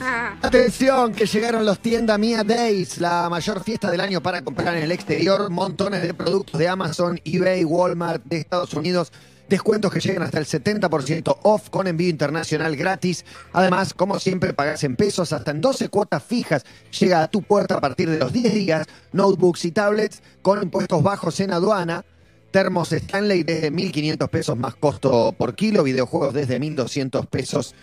Atención, que llegaron los Tienda Mía Days, la mayor fiesta del año para comprar en el exterior. Montones de productos de Amazon, eBay, Walmart de Estados Unidos. Descuentos que llegan hasta el 70% off con envío internacional gratis. Además, como siempre, pagas en pesos hasta en 12 cuotas fijas. Llega a tu puerta a partir de los 10 días. Notebooks y tablets con impuestos bajos en aduana. Termos Stanley desde 1.500 pesos más costo por kilo. Videojuegos desde 1.200 pesos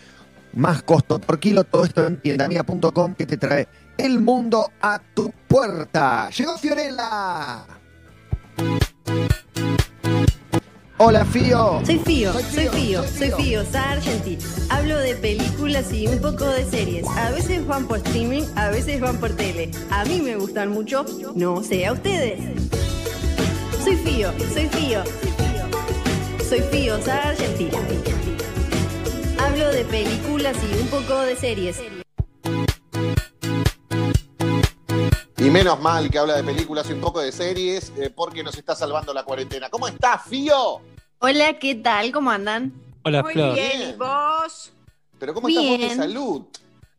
más costo por kilo. Todo esto en tiendamia.com que te trae el mundo a tu puerta. Llegó Fiorella. Hola, Fío. Soy Fío, Soy Fío, soy. Fío, Sargenti. Hablo de películas y un poco de series. A veces van por streaming, a veces van por tele. A mí me gustan mucho, no sé a ustedes. Soy Fío, soy Fío. Soy Fío, Sargenti. Hablo de películas y un poco de series. Y menos mal que habla de películas y un poco de series, eh, porque nos está salvando la cuarentena. ¿Cómo estás, Fío? Hola, ¿qué tal? ¿Cómo andan? Hola, Muy Flor. bien, ¿y vos? Pero ¿cómo estás vos de salud?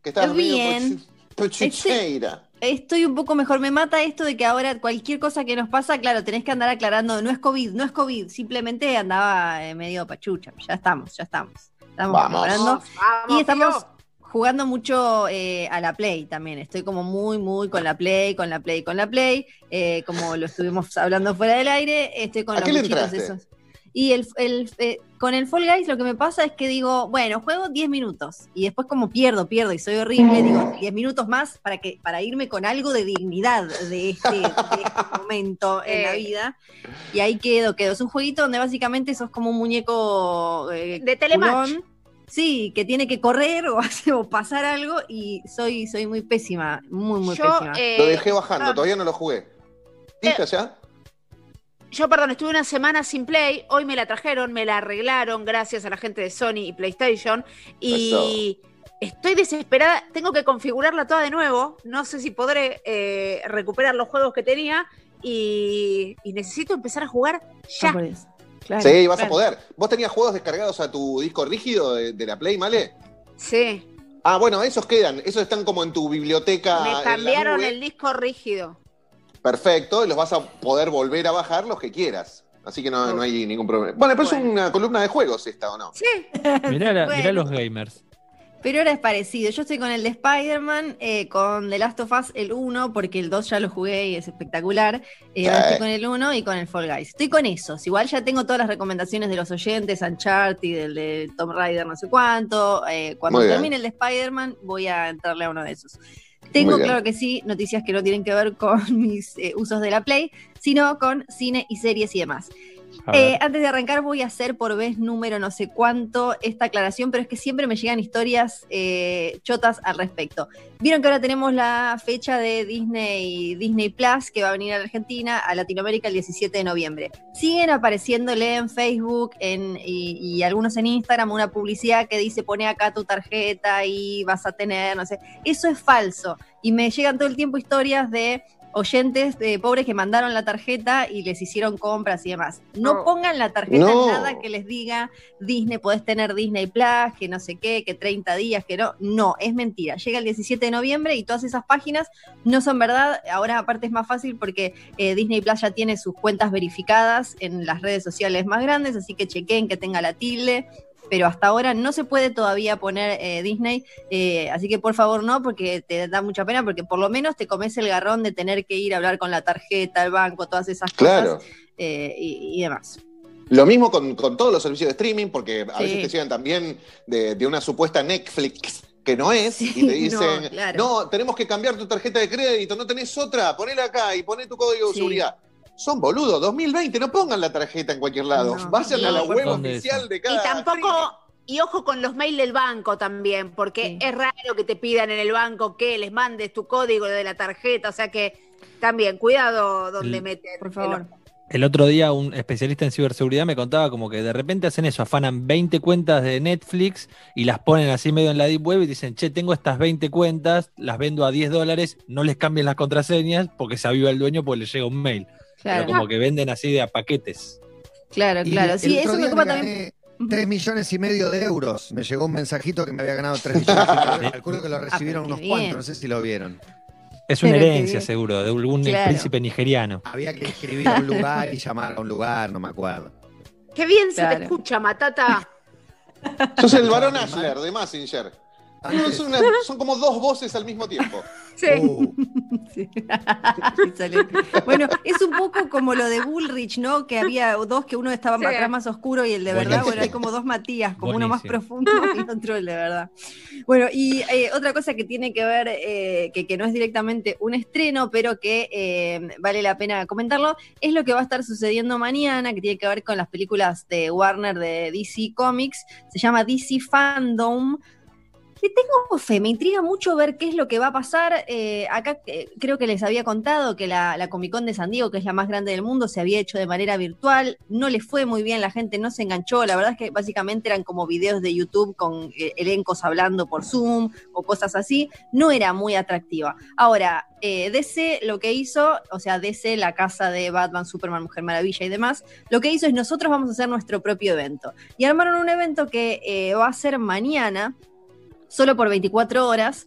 Que estás Bien. pochicheira. Estoy un poco mejor. Me mata esto de que ahora cualquier cosa que nos pasa, claro, tenés que andar aclarando. No es COVID, no es COVID. Simplemente andaba eh, medio pachucha. Ya estamos, ya estamos. Estamos Vamos. Vamos, Y estamos jugando mucho eh, a la Play también. Estoy como muy, muy con la Play, con la Play, con la Play. Eh, como lo estuvimos hablando fuera del aire, estoy con ¿A los qué le bichitos esos. Y el, el, eh, con el Fall Guys lo que me pasa es que digo, bueno, juego 10 minutos y después como pierdo, pierdo y soy horrible, digo 10 minutos más para que para irme con algo de dignidad de este, de este momento en la vida. Y ahí quedo, quedo. Es un jueguito donde básicamente sos como un muñeco eh, De telematch. culón. Sí, que tiene que correr o, hacer- o pasar algo y soy, soy muy pésima, muy, muy Yo, pésima. eh, Lo dejé bajando, ah. todavía no lo jugué. ¿Viste ya? yo, perdón, estuve una semana sin Play, hoy me la trajeron, me la arreglaron gracias a la gente de Sony y PlayStation y estoy desesperada, tengo que configurarla toda de nuevo, no sé si podré eh, recuperar los juegos que tenía y, y necesito empezar a jugar Ah, ya. Claro. Sí, vas a poder. ¿Vos tenías juegos descargados a tu disco rígido de, de la Play, Male? Sí, Ah, bueno, esos quedan. Esos están como en tu biblioteca. en me la cambiaron nube. el disco rígido. Perfecto, y los vas a poder volver a bajar los que quieras. Así que no, no hay ningún problema. Bueno, pero es una columna de juegos esta, ¿o no? Sí, Mirá, la- mirá los gamers. Pero ahora es parecido. Yo estoy con el de Spider-Man, eh, con The Last of Us el 1, porque el 2 ya lo jugué y es espectacular. Eh, ahora estoy con el 1 y con el Fall Guys. Estoy con esos. Igual ya tengo todas las recomendaciones de los oyentes, Uncharted, del de Tomb Raider, no sé cuánto. Eh, cuando termine el de Spider-Man, voy a entrarle a uno de esos. Tengo, claro que sí, noticias que no tienen que ver con mis usos de la Play, sino con cine y series y demás. Eh, antes de arrancar voy a hacer por vez número no sé cuánto esta aclaración, pero es que siempre me llegan historias eh, chotas al respecto. Vieron que ahora tenemos la fecha de Disney Disney Plus que va a venir a la Argentina, a Latinoamérica el 17 de noviembre. Siguen apareciéndole en Facebook y, y algunos en Instagram una publicidad que dice pone acá tu tarjeta y vas a tener, no sé. Eso es falso. Y me llegan todo el tiempo historias de oyentes de pobres que mandaron la tarjeta y les hicieron compras y demás. No No. pongan la tarjeta No. en nada que les diga Disney, podés tener Disney Plus, que no sé qué, que 30 días, que no. No, es mentira. Llega el 17 de noviembre y todas esas páginas no son verdad. Ahora aparte es más fácil porque eh, Disney Plus ya tiene sus cuentas verificadas en las redes sociales más grandes, así que chequen que tenga la tilde. Pero hasta ahora no se puede todavía poner eh, Disney, eh, así que por favor no, porque te da mucha pena, porque por lo menos te comes el garrón de tener que ir a hablar con la tarjeta, el banco, todas esas Claro. cosas eh, y, y demás. Lo mismo con, con todos los servicios de streaming, porque a Sí. veces te llegan también de, de una supuesta Netflix que no es, Sí, y te dicen, no, claro. no, tenemos que cambiar tu tarjeta de crédito, no tenés otra, ponela acá y poné tu código de seguridad. Son boludos, 2020, no pongan la tarjeta en cualquier lado, No. vayan a Y- la web ¿Dónde oficial de Y cada tampoco, y ojo con los mails del banco también, porque Sí. es raro que te pidan en el banco que les mandes tu código de la tarjeta, o sea que también, cuidado donde El- metes. Por favor. El otro día un especialista en ciberseguridad me contaba como que de repente hacen eso, afanan 20 cuentas de Netflix y las ponen así medio en la deep web y dicen, che, tengo estas 20 cuentas, las vendo a 10 dólares, no les cambien las contraseñas porque se aviva el dueño porque les llega un mail. Claro, Pero como que venden así de a paquetes. claro, claro. Sí, eso me ocupa también. 3 millones y medio de euros. Me llegó un mensajito que me había ganado 3 millones y medio. Calculo que lo recibieron Ah, pero unos cuantos, no sé si lo vieron. Es una Pero herencia, seguro, de algún Claro. príncipe nigeriano. Había que escribir a un lugar y llamar a un lugar, no me acuerdo. Qué bien se te escucha, Matata. Sos el varón Ashler de Massinger. Antes- Son, una- son como dos voces al mismo tiempo. Sí. Sí. Excelente. bueno, es un poco como lo de Bullrich, ¿no? Que había dos, que uno estaba Sí. acá más oscuro y el de verdad. Buenísimo. Bueno, hay como dos Matías, como uno más profundo y otro el de verdad. Bueno, y eh, otra cosa que tiene que ver, eh, que, que no es directamente un estreno, pero que eh, vale la pena comentarlo, es lo que va a estar sucediendo mañana, que tiene que ver con las películas de Warner de DC Comics. Se llama DC Fandom. Le tengo fe, me intriga mucho ver qué es lo que va a pasar. Eh, acá eh, creo que les había contado que la, Comic Con de San Diego, que es la más grande del mundo, se había hecho de manera virtual. No le fue muy bien, la gente no se enganchó. La verdad es que básicamente eran como videos de YouTube con eh, elencos hablando por Zoom o cosas así. No era muy atractiva. Ahora, eh, DC lo que hizo, o sea, DC, la casa de Batman, Superman, Mujer Maravilla y demás, lo que hizo es nosotros vamos a hacer nuestro propio evento. Y armaron un evento que va a ser mañana solo por 24 horas,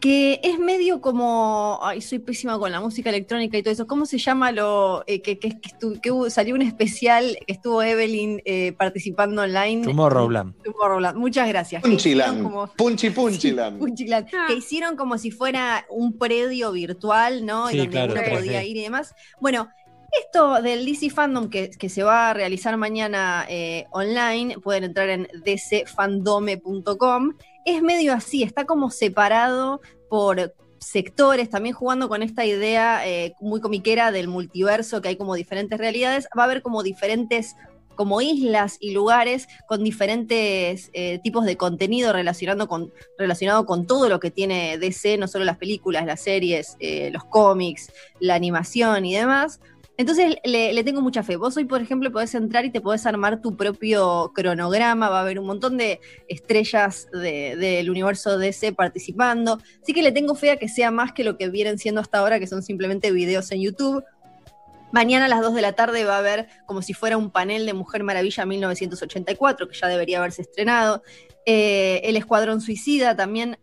que es medio como, ay, soy pésima con la música electrónica y todo eso, ¿cómo se llama lo eh, que, que, que estu- que hubo- salió un especial que estuvo Evelyn eh, participando online? Tomorrowland. Tomorrowland. Muchas gracias. Punchiland. como- Punchi Punchiland. Punchiland, Ah. que hicieron como si fuera un predio virtual, ¿no? Sí, y donde claro, uno 3D. podía ir y demás. Bueno, esto del DC Fandom que, que se va a realizar mañana eh, online, pueden entrar en dcfandome.com, es medio así, está como separado por sectores, también jugando con esta idea eh, muy comiquera del multiverso, que hay como diferentes realidades, va a haber como diferentes como islas y lugares con diferentes eh, tipos de contenido relacionando con, relacionado con todo lo que tiene DC, no solo las películas, las series, eh, los cómics, la animación y demás. Entonces le, tengo mucha fe. Vos hoy, por ejemplo, podés entrar y te podés armar tu propio cronograma, va a haber un montón de estrellas de- del universo DC participando. Así que le tengo fe a que sea más que lo que vienen siendo hasta ahora, que son simplemente videos en YouTube. Mañana a las 2 de la tarde va a haber como si fuera un panel de Mujer Maravilla 1984, que ya debería haberse estrenado. Eh, el Escuadrón Suicida también,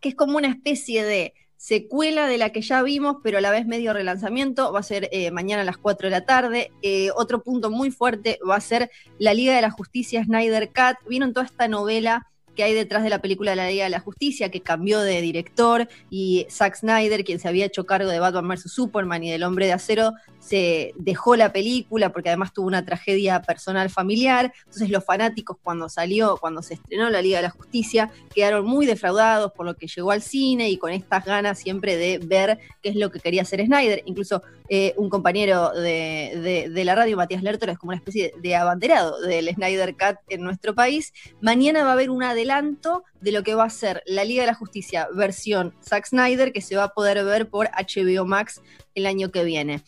que es como una especie de secuela de la que ya vimos, pero a la vez medio relanzamiento. Va a ser eh, mañana a las 4 de la tarde. Eh, otro punto muy fuerte va a ser la Liga de la Justicia Snyder Cut. ¿Vieron toda esta novela? Que hay detrás de la película de la Liga de la Justicia, que cambió de director y Zack Snyder, quien se había hecho cargo de Batman vs. Superman y del Hombre de Acero, se dejó la película porque además tuvo una tragedia personal familiar. Entonces los fanáticos cuando salió, cuando se estrenó la Liga de la Justicia, quedaron muy defraudados por lo que llegó al cine y con estas ganas siempre de ver qué es lo que quería hacer Snyder. Incluso eh, un compañero de, de- de la radio, Matías Lertor, es como una especie de abanderado del Snyder Cut en nuestro país. Mañana va a haber un adelanto de lo que va a ser la Liga de la Justicia versión Zack Snyder, que se va a poder ver por HBO Max el año que viene.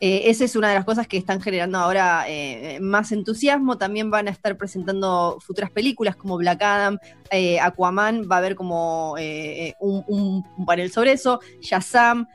Eh, esa es una de las cosas que están generando ahora eh, más entusiasmo. También van a estar presentando futuras películas como Black Adam, eh, Aquaman, va a haber como un panel sobre eso, Shazam,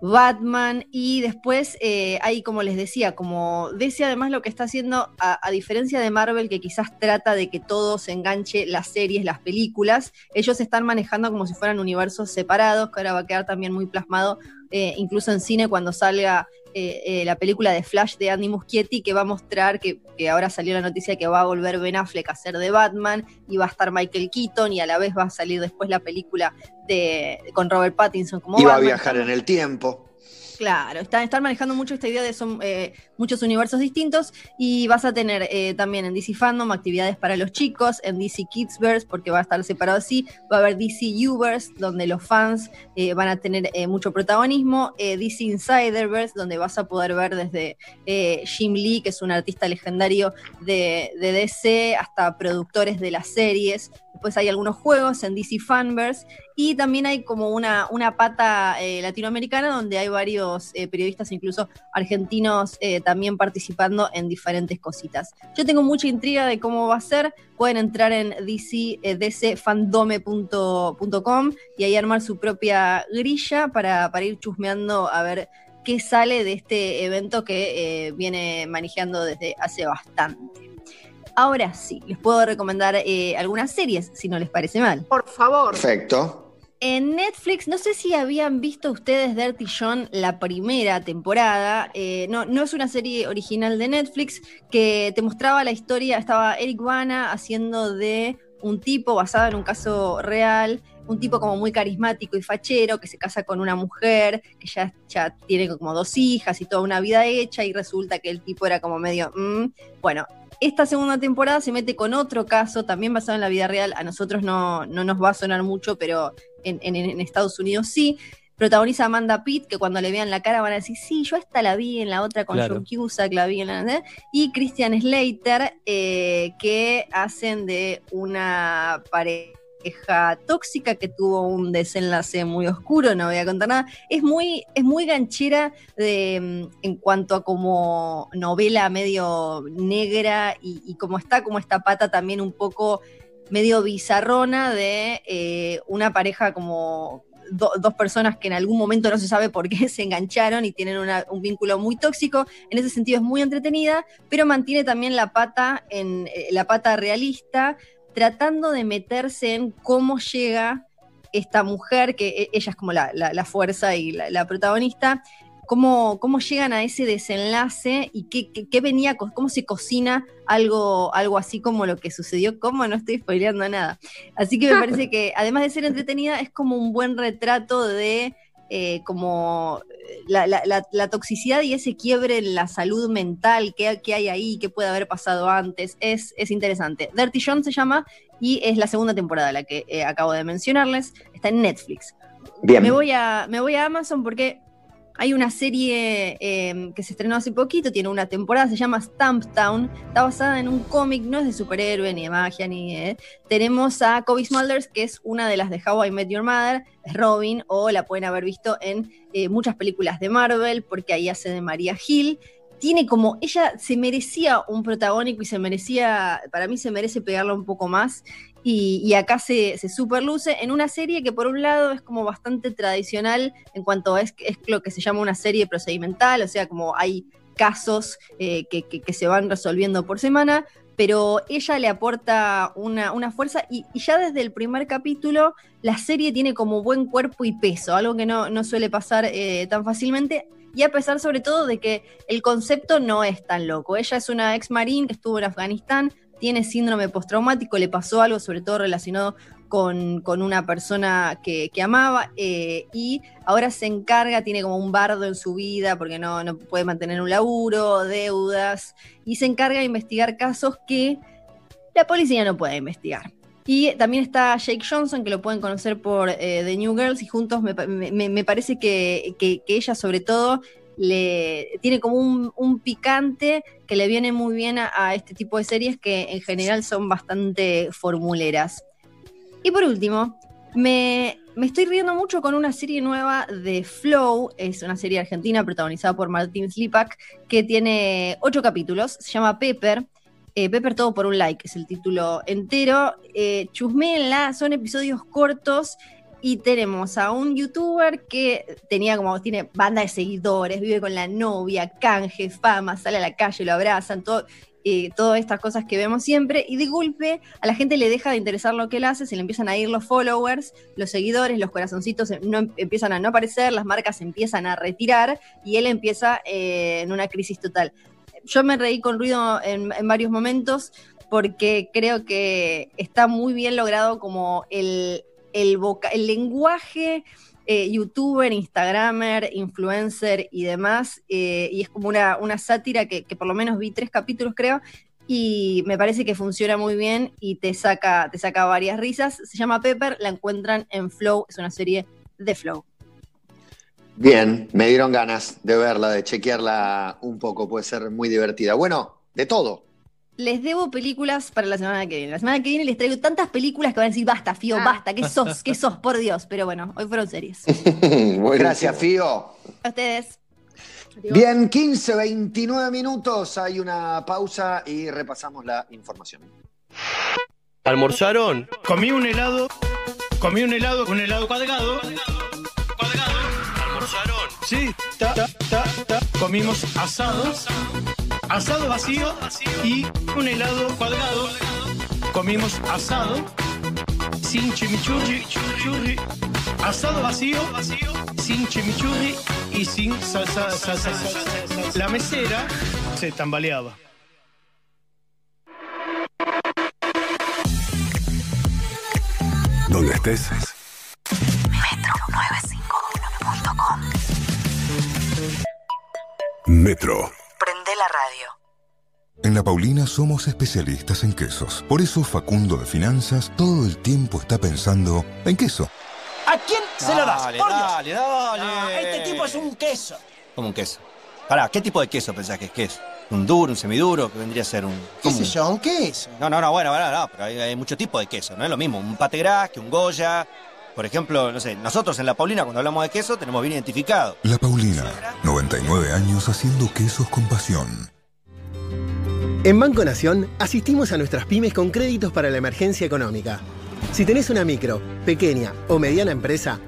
Batman y después eh, hay, como les decía, como DC además lo que está haciendo, a, diferencia de Marvel, que quizás trata de que todo se enganche, las series, las películas, ellos están manejando como si fueran universos separados, que ahora va a quedar también muy plasmado, eh, incluso en cine cuando salga eh, eh, la película de Flash de Andy Muschietti, que va a mostrar que, que ahora salió la noticia que va a volver Ben Affleck a ser de Batman y va a estar Michael Keaton y a la vez va a salir después la película de, con Robert Pattinson como Iba a viajar en el tiempo. Claro, están, están manejando mucho esta idea de son eh, muchos universos distintos y vas a tener eh, también en DC Fandom actividades para los chicos, en DC Kidsverse, porque va a estar separado así, va a haber DC Uverse, donde los fans eh, van a tener mucho protagonismo, DC Insiderverse, donde vas a poder ver desde Jim Lee, que es un artista legendario de, DC, hasta productores de las series. Después hay algunos juegos en DC Fanverse y también hay como una, una pata latinoamericana donde hay varios eh, periodistas, incluso argentinos, eh, también participando en diferentes cositas. Yo tengo mucha intriga de cómo va a ser. Pueden entrar en DC, eh, dcfandome.com y ahí armar su propia grilla para, para ir chusmeando a ver qué sale de este evento que eh, viene manejando desde hace bastante. Ahora sí, les puedo recomendar eh, algunas series, si no les parece mal. Por favor. Perfecto. En Netflix, no sé si habían visto ustedes Dirty John la primera temporada. eh, no, no es una serie original de Netflix que te mostraba la historia. Estaba Eric Bana haciendo de un tipo basado en un caso real, un tipo como muy carismático y fachero que se casa con una mujer que ya, ya tiene como dos hijas y toda una vida hecha y resulta que el tipo era como medio... mm. Bueno, esta segunda temporada se mete con otro caso, también basado en la vida real. A nosotros no, no nos va a sonar mucho, pero en, en- en Estados Unidos sí. Protagoniza Amanda Pitt, que cuando le vean la cara van a decir, sí, yo esta la vi en la otra con Claro. John Cusack, la vi en la... Y Christian Slater, eh, que hacen de una pareja tóxica que tuvo un desenlace muy oscuro, no voy a contar nada. Es muy, es muy ganchera de, mm, en cuanto a como novela medio negra y, y como está, como esta pata también un poco medio bizarrona de eh, una pareja como do- dos personas que en algún momento no se sabe por qué se engancharon y tienen un vínculo muy tóxico. En ese sentido es muy entretenida, pero mantiene también la pata en eh, la pata realista, tratando de meterse en cómo llega esta mujer, que e- ella es como la, la- fuerza y la protagonista, cómo, cómo llegan a ese desenlace y qué, qué- qué venía, cómo se cocina algo, algo así como lo que sucedió, cómo no estoy spoileando nada. Así que me parece que además de ser entretenida, es como un buen retrato de eh, como eh, la, la- la- la toxicidad y ese quiebre en la salud mental, qué, qué hay ahí, qué puede haber pasado antes. Es, es interesante. Dirty John se llama y es la segunda temporada la que eh, acabo de mencionarles. Está en Netflix. Bien. Me voy a, me voy a Amazon porque hay una serie eh, que se estrenó hace poquito, tiene una temporada, se llama Stumptown, está basada en un cómic, no es de superhéroe, ni de magia, ni de... Tenemos a Kobe Smulders, que es una de las de How I Met Your Mother, es Robin, o la pueden haber visto en eh, muchas películas de Marvel, porque ahí hace de María Hill. Tiene como, ella se merecía un protagónico y se merecía, para mí se merece pegarla un poco más, y, acá se, superluce en una serie que por un lado es como bastante tradicional en cuanto es, es lo que se llama una serie procedimental, o sea, como hay casos eh, que, se van resolviendo por semana, pero ella le aporta una, fuerza y, ya desde el primer capítulo la serie tiene como buen cuerpo y peso, algo que no, no suele pasar eh, tan fácilmente. Y a pesar sobre todo de que el concepto no es tan loco. Ella es una ex marín que estuvo en Afganistán, tiene síndrome postraumático, le pasó algo sobre todo relacionado con, con una persona que, que amaba eh, y ahora se encarga, tiene como un bardo en su vida porque no, no puede mantener un laburo, deudas, y se encarga de investigar casos que la policía no puede investigar. Y también está Jake Johnson, que lo pueden conocer por eh, The New Girls, y juntos me, pa- me- me parece que, que- ella sobre todo le tiene como un, picante que le viene muy bien a, a este tipo de series que en general son bastante formuleras. Y por último, me, me estoy riendo mucho con una serie nueva de Flow, es una serie argentina protagonizada por Martín Slipak, que tiene ocho capítulos, se llama Pepper. Eh, Pepper todo por un like, es el título entero. Eh, chusméenla, son episodios cortos y tenemos a un youtuber que tenía como, tiene banda de seguidores, vive con la novia, canje, fama, sale a la calle, lo abrazan, todo, eh, todas estas cosas que vemos siempre, y de golpe a la gente le deja de interesar lo que él hace, se le empiezan a ir los followers, los seguidores, los corazoncitos em- no, empiezan a no aparecer, las marcas empiezan a retirar y él empieza eh, en una crisis total. Yo me reí con ruido en, varios momentos porque creo que está muy bien logrado como el, el lenguaje eh, youtuber, instagramer, influencer y demás, eh, y es como una, una sátira que, que por lo menos vi tres capítulos creo, y me parece que funciona muy bien y te saca, te saca varias risas. Se llama Pepper, la encuentran en Flow, es una serie de Flow. Bien, me dieron ganas de verla, de chequearla un poco, puede ser muy divertida. Bueno, de todo. Les debo películas para la semana que viene. La semana que viene les traigo tantas películas que van a decir, basta, Fío, Ah. basta, ¿qué sos? ¿Qué sos? Por Dios. Pero bueno, hoy fueron series. Gracias, Fío. A ustedes. Bien, 15, 29 minutos, hay una pausa y repasamos la información. ¿Almorzaron? Comí un helado, comí un helado, un helado cuadrado. Sí, ta, ta, ta, ta. Comimos asados. asado vacío y un helado cuadrado. Comimos asado sin chimichurri, churri, asado vacío sin chimichurri y sin salsa, salsa, salsa. La mesera se tambaleaba. Donde estés. Metro951.com Metro. Prende la radio. En La Paulina somos especialistas en quesos. Por eso Facundo de Finanzas todo el tiempo está pensando en queso. ¿A quién se lo das? Dale, Por Dios. dale, dale. Ah, este tipo es un queso. Como un queso. Pará, ¿qué tipo de queso pensás que es queso? ¿Un duro, un semiduro? que vendría a ser un...? ¿Qué sé yo? ¿Un queso? No, no, no, bueno, bueno, no, pero hay, hay mucho tipo de queso, no es lo mismo. Un pate gras que un goya. Por ejemplo, no sé, nosotros en La Paulina cuando hablamos de queso tenemos bien identificado. La Paulina, 99 años haciendo quesos con pasión. En Banco Nación asistimos a nuestras pymes con créditos para la emergencia económica. Si tenés una micro, pequeña o mediana empresa,